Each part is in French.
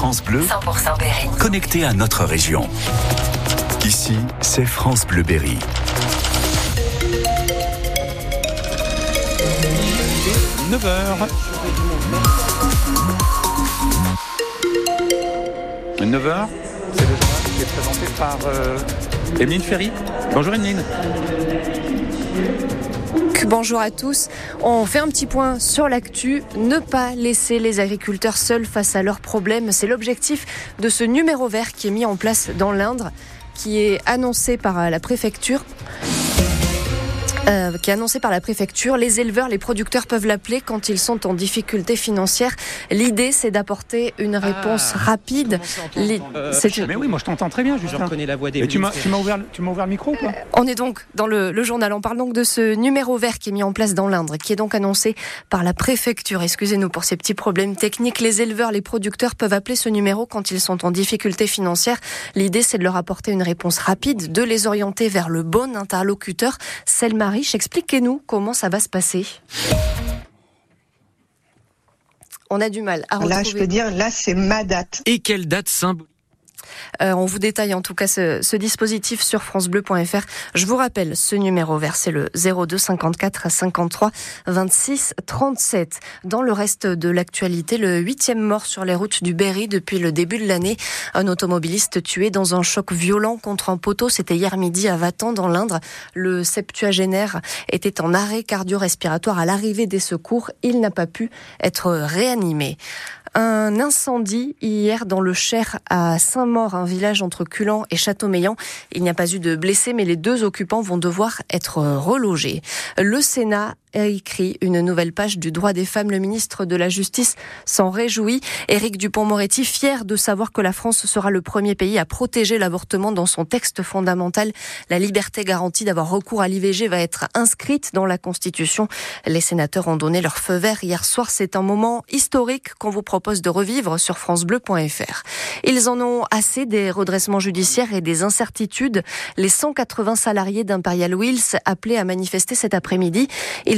France Bleu, 100% Berry. connecté à notre région. Ici, c'est France Bleu Berry. 9h. 9h, c'est le journal qui est présenté par euh, Emeline Ferry. Bonjour Emeline. Bonjour à tous. On fait un petit point sur l'actu. Ne pas laisser les agriculteurs seuls face à leurs problèmes. C'est l'objectif de ce numéro vert qui est mis en place dans l'Indre, qui est annoncé par la préfecture. Euh, qui est annoncé par la préfecture. Les éleveurs, les producteurs peuvent l'appeler quand ils sont en difficulté financière. L'idée, c'est d'apporter une réponse Ah, rapide. Les- Euh, une- Mais oui, moi je t'entends très bien, Je Justin. reconnais la voix des Et tu m'as tu m'as ouvert, tu m'as ouvert le micro ou pas On est donc dans le, le journal. On parle donc de ce numéro vert qui est mis en place dans l'Indre, qui est donc annoncé par la préfecture. Excusez-nous pour ces petits problèmes techniques. Les éleveurs, les producteurs peuvent appeler ce numéro quand ils sont en difficulté financière. L'idée, c'est de leur apporter une réponse rapide, de les orienter vers le bon interlocuteur. Selma Expliquez-nous comment ça va se passer. On a du mal à retrouver. Là, je peux dire, là, c'est ma date. Et quelle date symbolique Euh, on vous détaille en tout cas ce, dispositif sur francebleu.fr. Je vous rappelle ce numéro vert, c'est le 02 54 53 26 37. Dans le reste de l'actualité, le huitième mort sur les routes du Berry depuis le début de l'année. Un automobiliste tué dans un choc violent contre un poteau. C'était hier midi à Vatan dans l'Indre. Le septuagénaire était en arrêt cardio-respiratoire à l'arrivée des secours. Il n'a pas pu être réanimé. Un incendie hier dans le Cher à Saint-Maur, un village entre Culan et Châteaumeillan. Il n'y a pas eu de blessés, mais les deux occupants vont devoir être relogés. Le Sénat écrit une nouvelle page du droit des femmes. Le ministre de la Justice s'en réjouit. Éric Dupont-Moretti, fier de savoir que la France sera le premier pays à protéger l'avortement dans son texte fondamental. La liberté garantie d'avoir recours à l'IVG va être inscrite dans la Constitution. Les sénateurs ont donné leur feu vert hier soir. C'est un moment historique qu'on vous propose de revivre sur francebleu.fr. Ils en ont assez des redressements judiciaires et des incertitudes. Les 180 salariés d'Imperial Wheels appelés à manifester cet après-midi.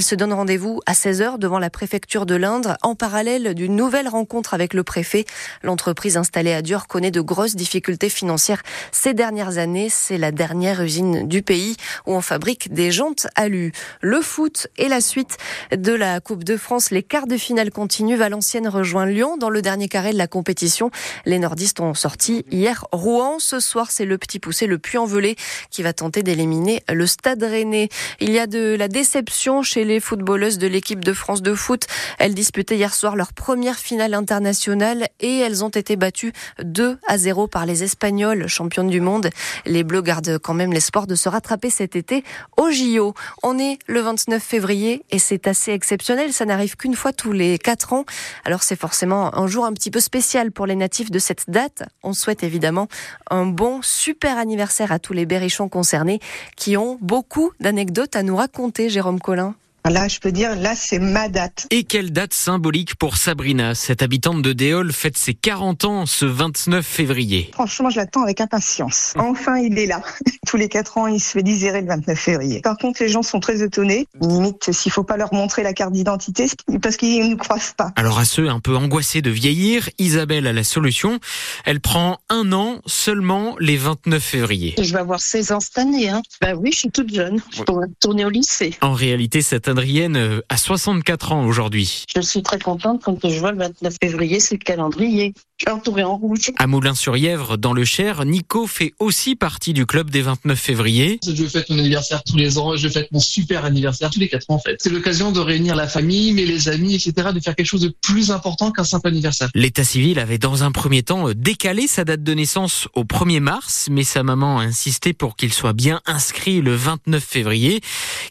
Se donnent rendez-vous à 16h devant la préfecture de l'Indre en parallèle d'une nouvelle rencontre avec le préfet. L'entreprise installée à Dior connaît de grosses difficultés financières ces dernières années. C'est la dernière usine du pays où on fabrique des jantes alu. Le foot et la suite de la Coupe de France. Les quarts de finale continuent. Valenciennes rejoint Lyon dans le dernier carré de la compétition. Les nordistes ont sorti hier Rouen. Ce soir, c'est le petit poussé, le Puy-en-Velay, qui va tenter d'éliminer le Stade Rennais. Il y a de la déception chez footballeuses de l'équipe de France de foot. Elles disputaient hier soir leur première finale internationale et elles ont été battues 2 à 0 par les Espagnols, championnes du monde. Les Bleus gardent quand même l'espoir de se rattraper cet été au JO. On est le 29 février et c'est assez exceptionnel. Ça n'arrive qu'une fois tous les quatre ans. Alors c'est forcément un jour un petit peu spécial pour les natifs de cette date. On souhaite évidemment un bon super anniversaire à tous les berrichons concernés qui ont beaucoup d'anecdotes à nous raconter, Jérôme Collin. Là, je peux dire, là, c'est ma date. Et quelle date symbolique pour Sabrina Cette habitante de Déol fête ses 40 ans ce 29 février. Franchement, je l'attends avec impatience. Enfin, il est là. Tous les quatre ans, il se fait désirer le 29 février. Par contre, les gens sont très étonnés. Limite, s'il faut pas leur montrer la carte d'identité, parce qu'ils ne nous croisent pas. Alors à ceux un peu angoissés de vieillir, Isabelle a la solution. Elle prend un an seulement les 29 février. Je vais avoir 16 ans cette année. Hein. Bah oui, je suis toute jeune. Je pourrais retourner au lycée. En réalité, cette Adrienne euh, a 64 ans aujourd'hui. Je suis très contente quand je vois le 29 février, c'est le calendrier. Je suis entourée en rouge. À Moulins-sur-Yèvre, dans le Cher, Nico fait aussi partie du club des 29 février. Je fête mon anniversaire tous les ans, je fête mon super anniversaire tous les quatre ans en fait. C'est l'occasion de réunir la famille, mais les amis, etc., de faire quelque chose de plus important qu'un simple anniversaire. L'état civil avait dans un premier temps euh, décalé sa date de naissance au 1er mars, mais sa maman a insisté pour qu'il soit bien inscrit le 29 février,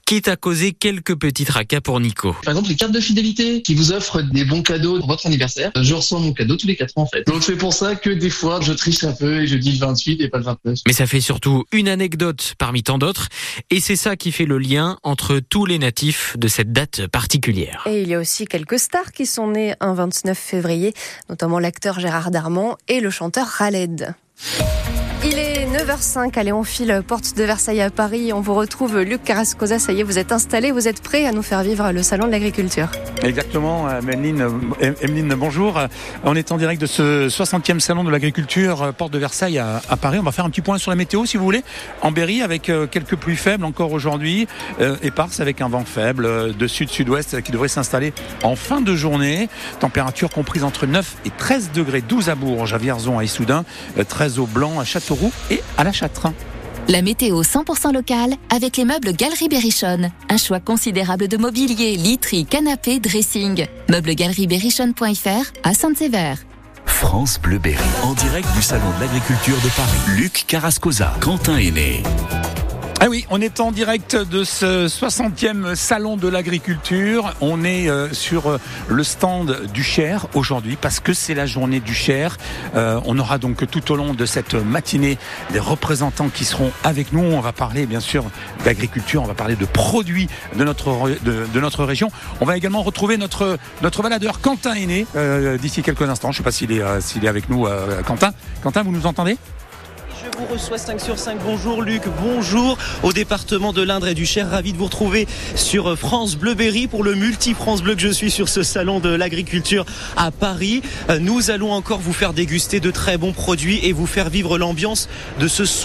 quitte à causer quelques petits tracas pour Nico. Par exemple, les cartes de fidélité qui vous offrent des bons cadeaux pour votre anniversaire, je reçois mon cadeau tous les quatre ans en fait. Donc c'est pour ça que des fois je triche un peu et je dis le 28 et pas le 29. Mais ça fait surtout une anecdote parmi tant d'autres, et c'est ça qui fait le lien entre tous les natifs de cette date particulière. Et il y a aussi quelques stars qui sont nées un 29 février, notamment l'acteur Gérard Darmon et le chanteur Khaled. Il est 9h05. Allez, on file porte de Versailles à Paris. On vous retrouve Luc Carrascosa. Ça y est, vous êtes installé, vous êtes prêt à nous faire vivre le salon de l'agriculture. Exactement, euh, Emeline, euh, Emeline, bonjour. On est en direct de ce 60e salon de l'agriculture, euh, porte de Versailles à, à, Paris. On va faire un petit point sur la météo, si vous voulez. En Berry, avec quelques pluies faibles encore aujourd'hui, euh, éparses avec un vent faible de sud-sud-ouest qui devrait s'installer en fin de journée. Température comprise entre 9 et 13 degrés, 12 à Bourges, à Vierzon, à Issoudun, 13 au Blanc, à Châteauroux et à La Châtrain. La météo 100% locale avec les meubles Galerie Berrichonne. Un choix considérable de mobilier, literie, canapé, dressing. Meubles-galerie-berrichonne.fr à Sainte-Sévère. France Bleu Berry, en direct du Salon de l'Agriculture de Paris. Luc Carrascosa, Quentin Aîné. Ah oui, on est en direct de ce 60e salon de l'agriculture. On est euh, sur euh, le stand du Cher aujourd'hui parce que c'est la journée du Cher. Euh, on aura donc tout au long de cette matinée des représentants qui seront avec nous. On va parler bien sûr d'agriculture, on va parler de produits de notre de, notre région. On va également retrouver notre notre baladeur Quentin Aîné d'ici quelques instants. Je ne sais pas s'il est s'il est avec nous Quentin. Quentin, vous nous entendez? Je vous reçois 5 sur 5. Bonjour Luc, bonjour au département de l'Indre et du Cher. Ravi de vous retrouver sur France Bleu Berry pour le multi-France Bleu que je suis sur ce salon de l'agriculture à Paris. Nous allons encore vous faire déguster de très bons produits et vous faire vivre l'ambiance de ce soir.